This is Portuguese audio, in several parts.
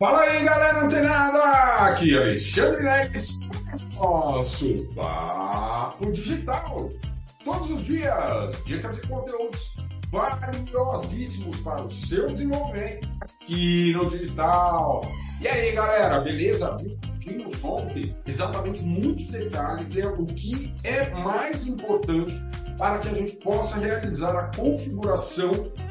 Fala aí, galera antenada! Aqui é Alexandre Neves, nosso Papo Digital. Todos os dias, dicas e conteúdos valiosíssimos para o seu desenvolvimento aqui no digital. E aí, galera, beleza? Vimos ontem exatamente muitos detalhes é o que é mais importante para que a gente possa realizar a configuração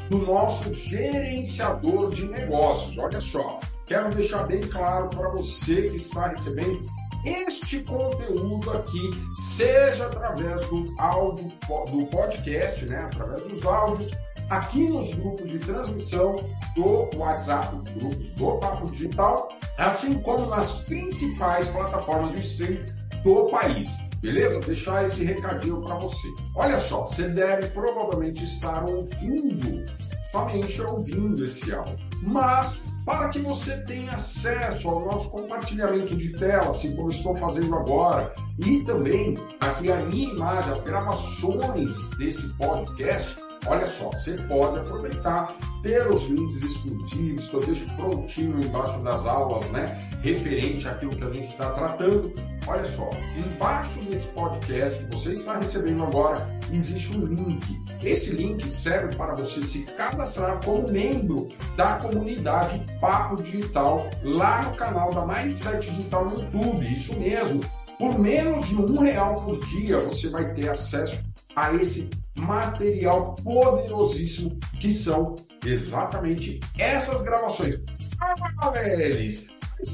do nosso gerenciador de negócios. Olha só, quero deixar bem claro para você que está recebendo este conteúdo aqui, seja através do áudio do podcast, né, através dos áudios, aqui nos grupos de transmissão do WhatsApp, grupos do Papo Digital, assim como nas principais plataformas de streaming do país. Beleza? Deixar esse recadinho para você. Olha só, você deve provavelmente estar ouvindo, somente ouvindo esse áudio. Mas para que você tenha acesso ao nosso compartilhamento de tela, assim como estou fazendo agora, e também a minha imagem, as gravações desse podcast, Olha só, você pode aproveitar, ter os links exclusivos que eu deixo prontinho embaixo das aulas, né? Referente àquilo que a gente está tratando. Olha só, embaixo desse podcast que você está recebendo agora, existe um link. Esse link serve para você se cadastrar como membro da comunidade Papo Digital lá no canal da Mindset Digital no YouTube. Isso mesmo. Por menos de um real por dia você vai ter acesso a esse material poderosíssimo que são exatamente essas gravações. Ah, velhos,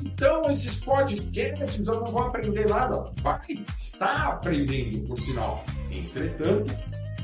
então esses podcasts eu não vou aprender nada. Vai estar aprendendo, por sinal. Entretanto,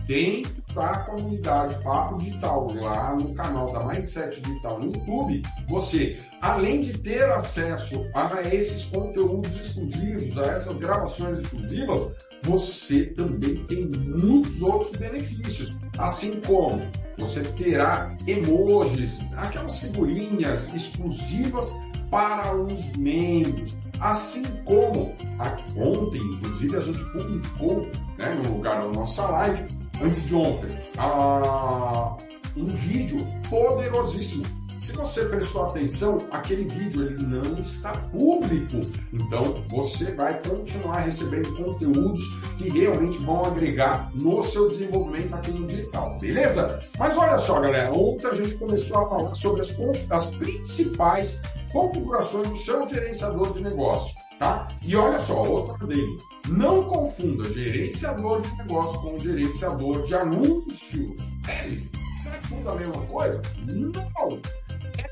dentro da comunidade Papo Digital, lá no canal da Mindset Digital no YouTube, você, além de ter acesso a esses conteúdos exclusivos, a essas gravações exclusivas, você também tem muitos outros benefícios, assim como você terá emojis, aquelas figurinhas exclusivas para os membros, assim como a, ontem, inclusive, a gente publicou né, no lugar da nossa live antes de ontem, uh, um vídeo poderosíssimo. Se você prestou atenção, aquele vídeo ele não está público. Então você vai continuar recebendo conteúdos que realmente vão agregar no seu desenvolvimento aqui no digital, beleza? Mas olha só, galera, ontem a gente começou a falar sobre as, as principais configurações do seu gerenciador de negócio, tá? E olha só, outro dele. Não confunda gerenciador de negócio com gerenciador de anúncios. É, isso não é tudo a mesma coisa? Não!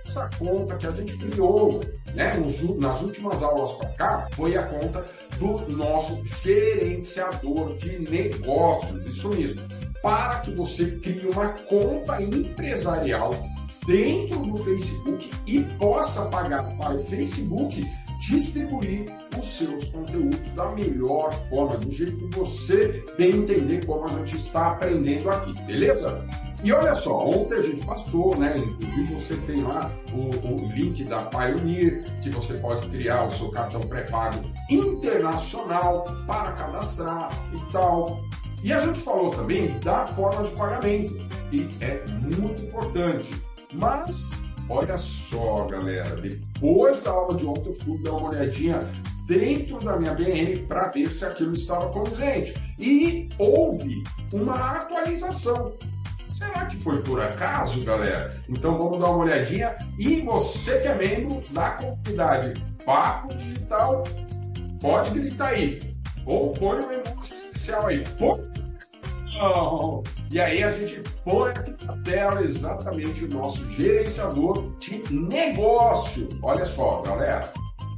Essa conta que a gente criou né, nas últimas aulas para cá foi a conta do nosso gerenciador de negócios. Isso mesmo. Para que você crie uma conta empresarial dentro do Facebook e possa pagar para o Facebook distribuir os seus conteúdos da melhor forma, do jeito que você bem entender como a gente está aprendendo aqui, beleza? E olha só, ontem a gente passou, né? Inclusive você tem lá o, o link da Pioneer, que você pode criar o seu cartão pré-pago internacional para cadastrar e tal. E a gente falou também da forma de pagamento, e é muito importante. Mas olha só, galera, depois da aula de ontem eu fui dar uma olhadinha dentro da minha BM para ver se aquilo estava condizente. E houve uma atualização. Será que foi por acaso, galera? Então vamos dar uma olhadinha. E você que é membro da comunidade Papo Digital, pode gritar aí. Ou põe um emoji especial aí. Pô, não. E aí a gente põe aqui na tela exatamente o nosso gerenciador de negócio. Olha só, galera.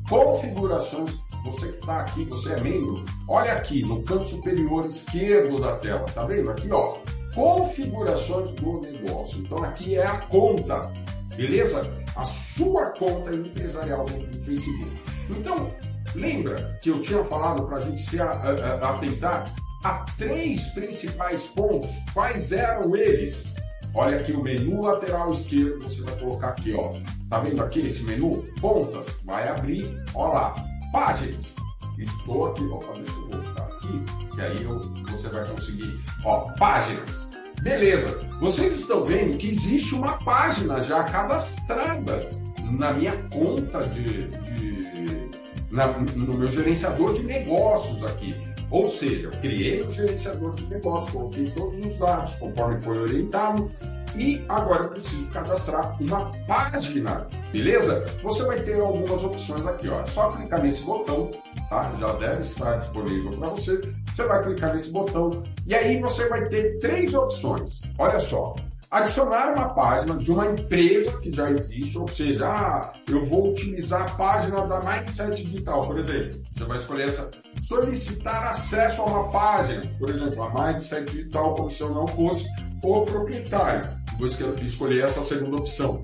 Configurações. Você que está aqui, você é membro, olha aqui no canto superior esquerdo da tela, tá vendo? Aqui, ó, configurações do negócio. Então aqui é a conta, beleza? A sua conta empresarial dentro do Facebook. Então, lembra que eu tinha falado para a gente se atentar a três principais pontos. Quais eram eles? Olha aqui o menu lateral esquerdo, você vai colocar aqui, ó. Tá vendo aqui esse menu? Pontas, vai abrir, ó lá. Páginas. Estou aqui, ó, deixa eu voltar aqui, que aí você vai conseguir, ó, páginas. Beleza, vocês estão vendo que existe uma página já cadastrada na minha conta de, de na, no meu gerenciador de negócios aqui. Ou seja, eu criei o gerenciador de negócios, coloquei todos os dados conforme foi orientado e agora eu preciso cadastrar uma página, beleza? Você vai ter algumas opções aqui, ó. É só clicar nesse botão, tá? Já deve estar disponível para você. Você vai clicar nesse botão e aí você vai ter três opções. Olha só, adicionar uma página de uma empresa que já existe, ou seja, ah, eu vou utilizar a página da Mindset Digital, por exemplo. Você vai escolher essa, solicitar acesso a uma página, por exemplo, a Mindset Digital, como se eu não fosse o proprietário. Vou escolher essa segunda opção.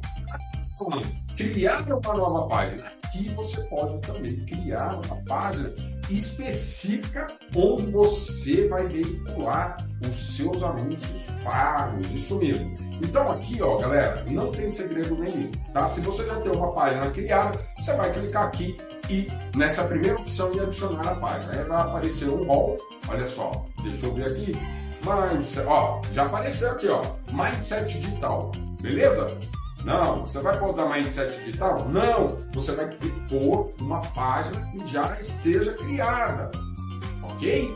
Criar uma nova página. Aqui você pode também criar uma página específica onde você vai veicular os seus anúncios pagos, isso mesmo. Então aqui, ó, galera, não tem segredo nenhum, tá? Se você já tem uma página criada, você vai clicar aqui e nessa primeira opção e adicionar a página. Aí vai aparecer um rol, olha só, deixa eu ver aqui, Mindset, ó, já apareceu aqui, ó, Mindset Digital, beleza? Não, você vai da Mindset Digital? Não, você vai pôr uma página que já esteja criada, ok?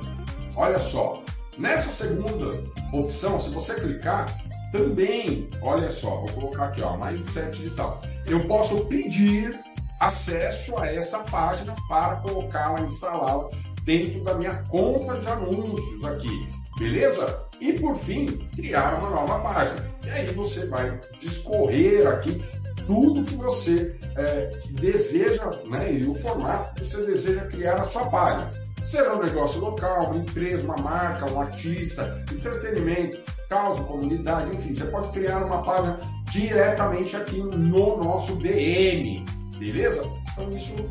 Olha só, nessa segunda opção, se você clicar, também, olha só, vou colocar aqui, ó, Mindset Digital. Eu posso pedir acesso a essa página para colocá-la, instalá-la dentro da minha conta de anúncios aqui, beleza? E por fim, criar uma nova página. E aí você vai discorrer aqui tudo que você é, deseja, né, e o formato que você deseja criar a sua página. Será um negócio local, uma empresa, uma marca, um artista, entretenimento, causa, comunidade, enfim, você pode criar uma página diretamente aqui no nosso BM, beleza? Então isso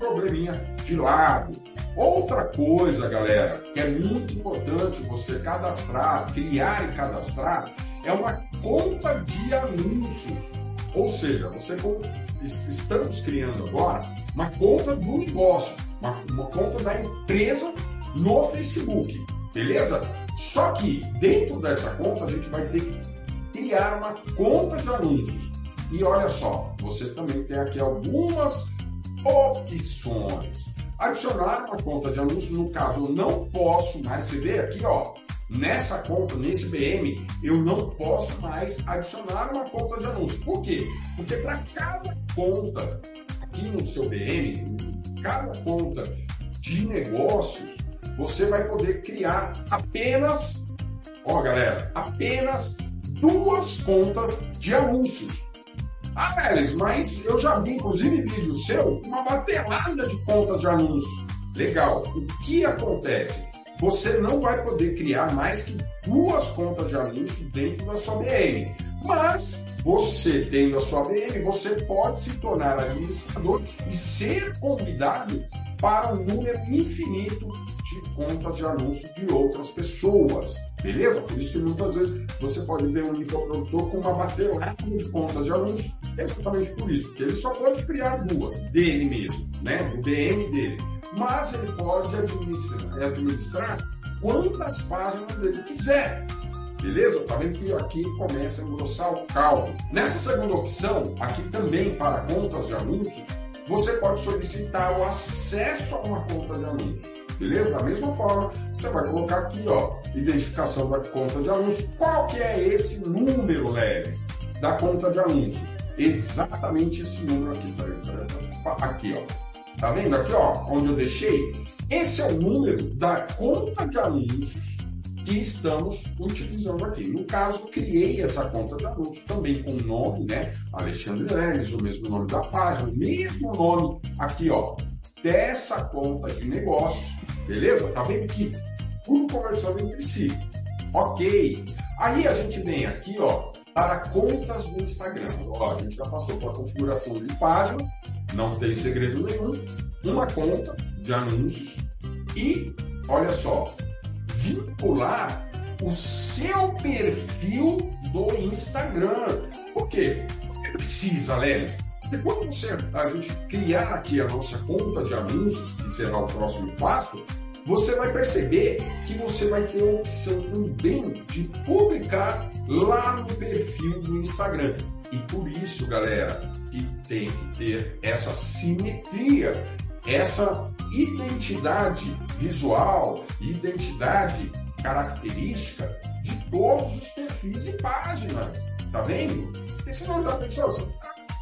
probleminha de lado. Outra coisa, galera, que é muito importante você cadastrar, criar e cadastrar, é uma conta de anúncios. Ou seja, você estamos criando agora uma conta do negócio, uma, uma conta da empresa no Facebook, beleza? Só que dentro dessa conta a gente vai ter que criar uma conta de anúncios. E olha só, você também tem aqui algumas opções. Adicionar uma conta de anúncio, no caso, eu não posso mais, você vê aqui, ó, nessa conta, nesse BM, eu não posso mais adicionar uma conta de anúncio. Por quê? Porque para cada conta aqui no seu BM, cada conta de negócios, você vai poder criar apenas, ó galera, apenas duas contas de anúncios. Ah, Lelis, mas eu já vi, inclusive, vídeo seu, uma batelada de contas de anúncio. Legal. O que acontece? Você não vai poder criar mais que duas contas de anúncio dentro da sua BM. Mas você tendo a sua BM, você pode se tornar administrador e ser convidado para um número infinito de contas de anúncio de outras pessoas. Beleza? Por isso que muitas vezes você pode ver um infoprodutor com uma batelada de contas de anúncio, exatamente por isso, porque ele só pode criar duas, dele mesmo, né? do BM dele. Mas ele pode administrar, administrar quantas páginas ele quiser. Beleza? Tá vendo que aqui começa a engrossar o caldo. Nessa segunda opção, aqui também para contas de anúncios, você pode solicitar o acesso a uma conta de anúncios. Beleza? Da mesma forma, você vai colocar aqui, ó, identificação da conta de anúncio. Qual que é esse número, Leves, da conta de anúncio? Exatamente esse número aqui, aqui, ó. Tá vendo aqui, ó, onde eu deixei? Esse é o número da conta de anúncios que estamos utilizando aqui. No caso, criei essa conta de anúncio também com o nome, né? Alexandre Leves, o mesmo nome da página, o mesmo nome aqui, ó, dessa conta de negócios, beleza? Tá vendo que tudo conversando entre si. Ok. Aí a gente vem aqui, ó, para contas do Instagram. Ó, a gente já passou pela configuração de página, não tem segredo nenhum. Uma conta de anúncios e, olha só, vincular o seu perfil do Instagram. Por quê? Porque precisa, Léo e quando você, a gente criar aqui a nossa conta de anúncios, que será o próximo passo, você vai perceber que você vai ter a opção também de publicar lá no perfil do Instagram. E por isso, galera, que tem que ter essa simetria, essa identidade visual, identidade característica de todos os perfis e páginas. Tá vendo? Porque senão já pensou, você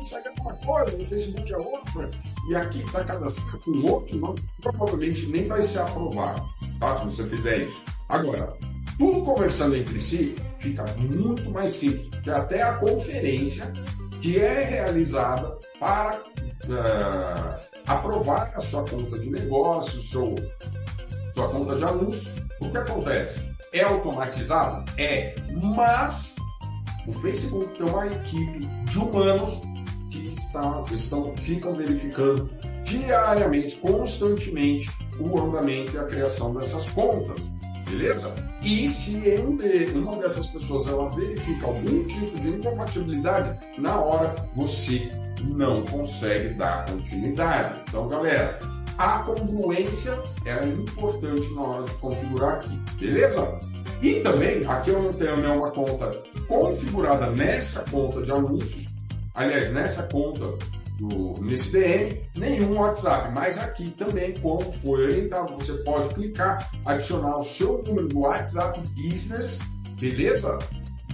Instagram é uma coisa, no Facebook é outra, e aqui está cadastrado com outro, não, provavelmente nem vai ser aprovado, tá? Se você fizer isso. Agora, tudo conversando entre si fica muito mais simples, porque até a conferência que é realizada para uh, aprovar a sua conta de negócio, seu, sua conta de anúncio, o que acontece? É automatizado? É, mas o Facebook tem uma equipe de humanos está, estão, ficam verificando diariamente, constantemente, o andamento e a criação dessas contas, beleza? E se um uma dessas pessoas ela verifica algum tipo de incompatibilidade, na hora você não consegue dar continuidade. Então, galera, a congruência é importante na hora de configurar aqui, beleza? E também, aqui eu não tenho nenhuma conta configurada nessa conta de anúncios, aliás, nessa conta do, nesse DM, nenhum WhatsApp. Mas aqui também, como foi orientado, você pode clicar, adicionar o seu número do WhatsApp Business, beleza?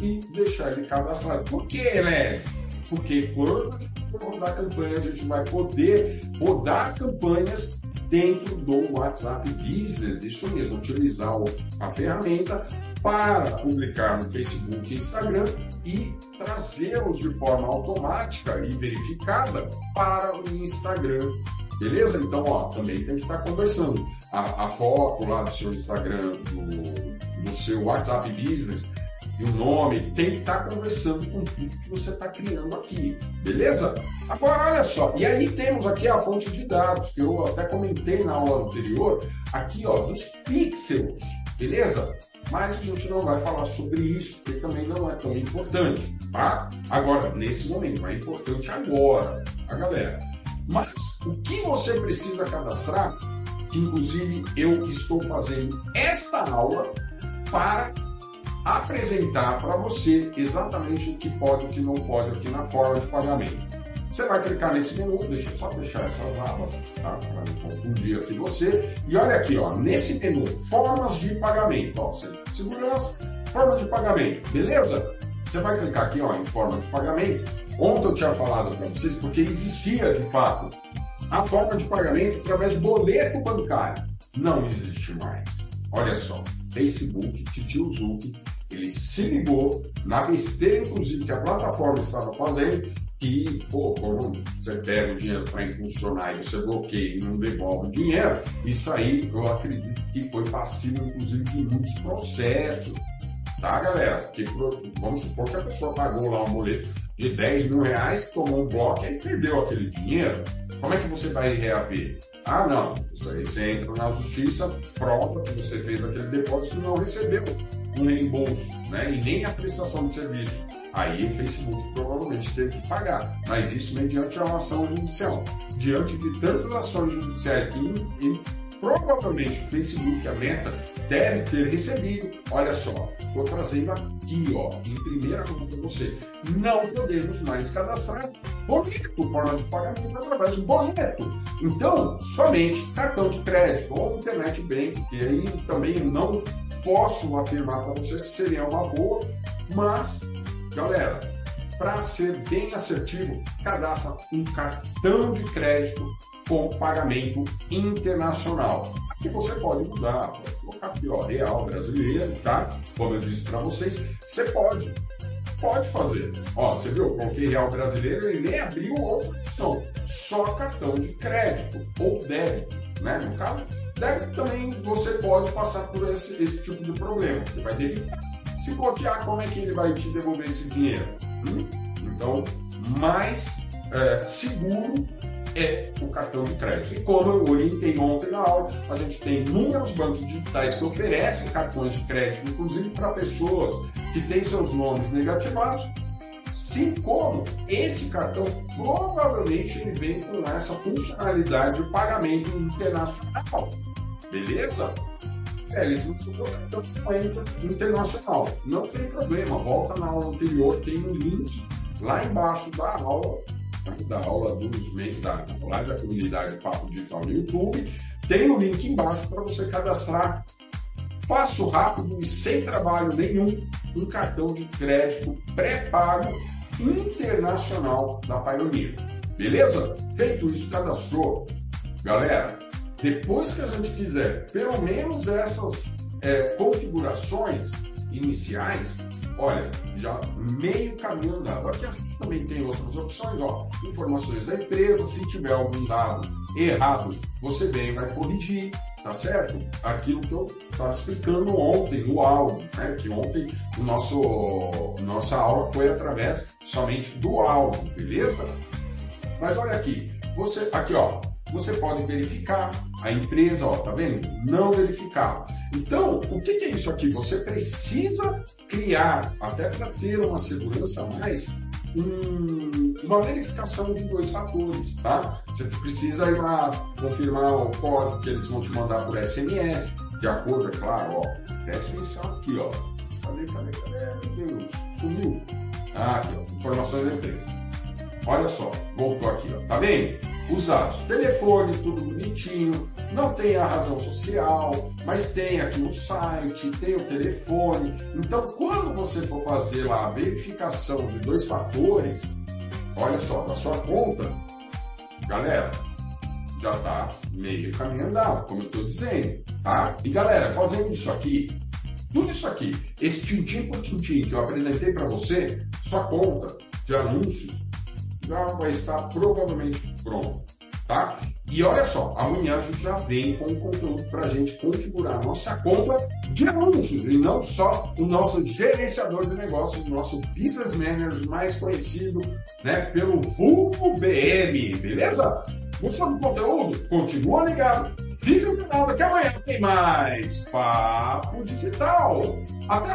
E deixar ele cadastrado. Por que, Lex? Porque quando a gente for rodar campanha, a gente vai poder rodar campanhas dentro do WhatsApp Business, isso mesmo, utilizar a ferramenta para publicar no Facebook e Instagram e trazê-los de forma automática e verificada para o Instagram. Beleza? Então, ó, também tem que estar conversando. A, a foto lá do seu Instagram, do, do seu WhatsApp Business, e o nome, tem que estar conversando com tudo que você está criando aqui, beleza? Agora, olha só, e aí temos aqui a fonte de dados, que eu até comentei na aula anterior, aqui ó, dos pixels, beleza? Mas a gente não vai falar sobre isso, porque também não é tão importante, tá? Agora, nesse momento, é importante agora, a galera. Mas o que você precisa cadastrar, que inclusive eu estou fazendo esta aula para apresentar para você exatamente o que pode e o que não pode aqui na forma de pagamento. Você vai clicar nesse menu, deixa eu só fechar essas abas, tá? Para não confundir aqui você. E olha aqui, ó, nesse menu, formas de pagamento, ó, segurança, forma de pagamento, beleza? Você vai clicar aqui, ó, em forma de pagamento. Ontem eu tinha falado para vocês porque existia de fato a forma de pagamento através de boleto bancário. Não existe mais. Olha só, Facebook, Titio Zuc, ele se ligou na besteira, inclusive, que a plataforma estava fazendo, que, pô, quando você pega o dinheiro para impulsionar e você bloqueia e não devolve o dinheiro, isso aí eu acredito que foi passível, inclusive, de muitos processos, tá, galera? Porque vamos supor que a pessoa pagou lá um boleto de 10 mil reais, tomou um bloco e perdeu aquele dinheiro. Como é que você vai reaver? Ah, não. Isso aí você entra na justiça, prova que você fez aquele depósito e não recebeu um reembolso, né? E nem a prestação de serviço. Aí o Facebook provavelmente teve que pagar, mas isso mediante a ação judicial. Diante de tantas ações judiciais que provavelmente o Facebook, a Meta, deve ter recebido. Olha só, estou trazendo aqui, ó, em primeira mão para você. Não podemos mais cadastrar boleto, forma de pagamento através de boleto. Então, somente cartão de crédito ou internet bank, que aí também não posso afirmar para você se seria uma boa, mas, galera, para ser bem assertivo, cadastra um cartão de crédito com pagamento internacional. Aqui você pode mudar, pode colocar aqui, ó, real brasileiro, tá? Como eu disse para vocês, você pode pode fazer. Ó, você viu? Eu coloquei real brasileiro e nem abriu outra opção. Só cartão de crédito ou débito, né? No caso, débito também você pode passar por esse, esse tipo de problema. Você vai que se bloquear, como é que ele vai te devolver esse dinheiro? Hum? Então, mais é, seguro é o cartão de crédito. E como eu orientei ontem na aula, a gente tem inúmeros bancos digitais que oferecem cartões de crédito, inclusive para pessoas que têm seus nomes negativados, Sim, como esse cartão provavelmente ele vem com essa funcionalidade de pagamento internacional. Beleza? É, eles usam cartão internacional. Não tem problema, volta na aula anterior, tem um link lá embaixo da aula? Da aula dos da live da comunidade Papo Digital no YouTube, tem o um link embaixo para você cadastrar fácil, rápido e sem trabalho nenhum um cartão de crédito pré-pago internacional da Pioneer. Beleza? Feito isso, cadastrou. Galera, depois que a gente fizer pelo menos essas é, configurações iniciais, olha, já meio caminho andado. Aqui a gente também tem outras opções, ó, informações da empresa, se tiver algum dado errado, você vem e vai corrigir, tá certo? Aquilo que eu estava explicando ontem no áudio, né? Que ontem o nosso nossa aula foi através somente do áudio, beleza? Mas olha aqui, você aqui ó, você pode verificar a empresa, ó, tá vendo? Não verificado. Então, o que, que é isso aqui? Você precisa criar, até para ter uma segurança a mais, um, uma verificação de dois fatores, tá? Você precisa ir lá confirmar o código que eles vão te mandar por SMS, de acordo, é claro, ó. Presta atenção aqui, ó. Cadê, cadê, cadê? Meu Deus, sumiu. Ah, aqui, ó. Informações da empresa. Olha só, voltou aqui, ó. Tá vendo? Os dados. Telefone, tudo bonitinho, não tem a razão social, mas tem aqui o site, tem o telefone. Então, quando você for fazer lá a verificação de dois fatores, olha só, na sua conta, galera, já está meio caminho andado, como eu estou dizendo, tá? E galera, fazendo isso aqui, tudo isso aqui, esse tintim por tintim que eu apresentei para você, sua conta de anúncios já vai estar provavelmente pronto, tá? E olha só, amanhã a gente já vem com o conteúdo para a gente configurar a nossa conta de anúncios e não só o nosso gerenciador de negócios, o nosso business manager mais conhecido, né, pelo vulgo BM, beleza? Gostou do conteúdo? Continua ligado. Fica no canal, que amanhã tem mais Papo Digital. Até lá!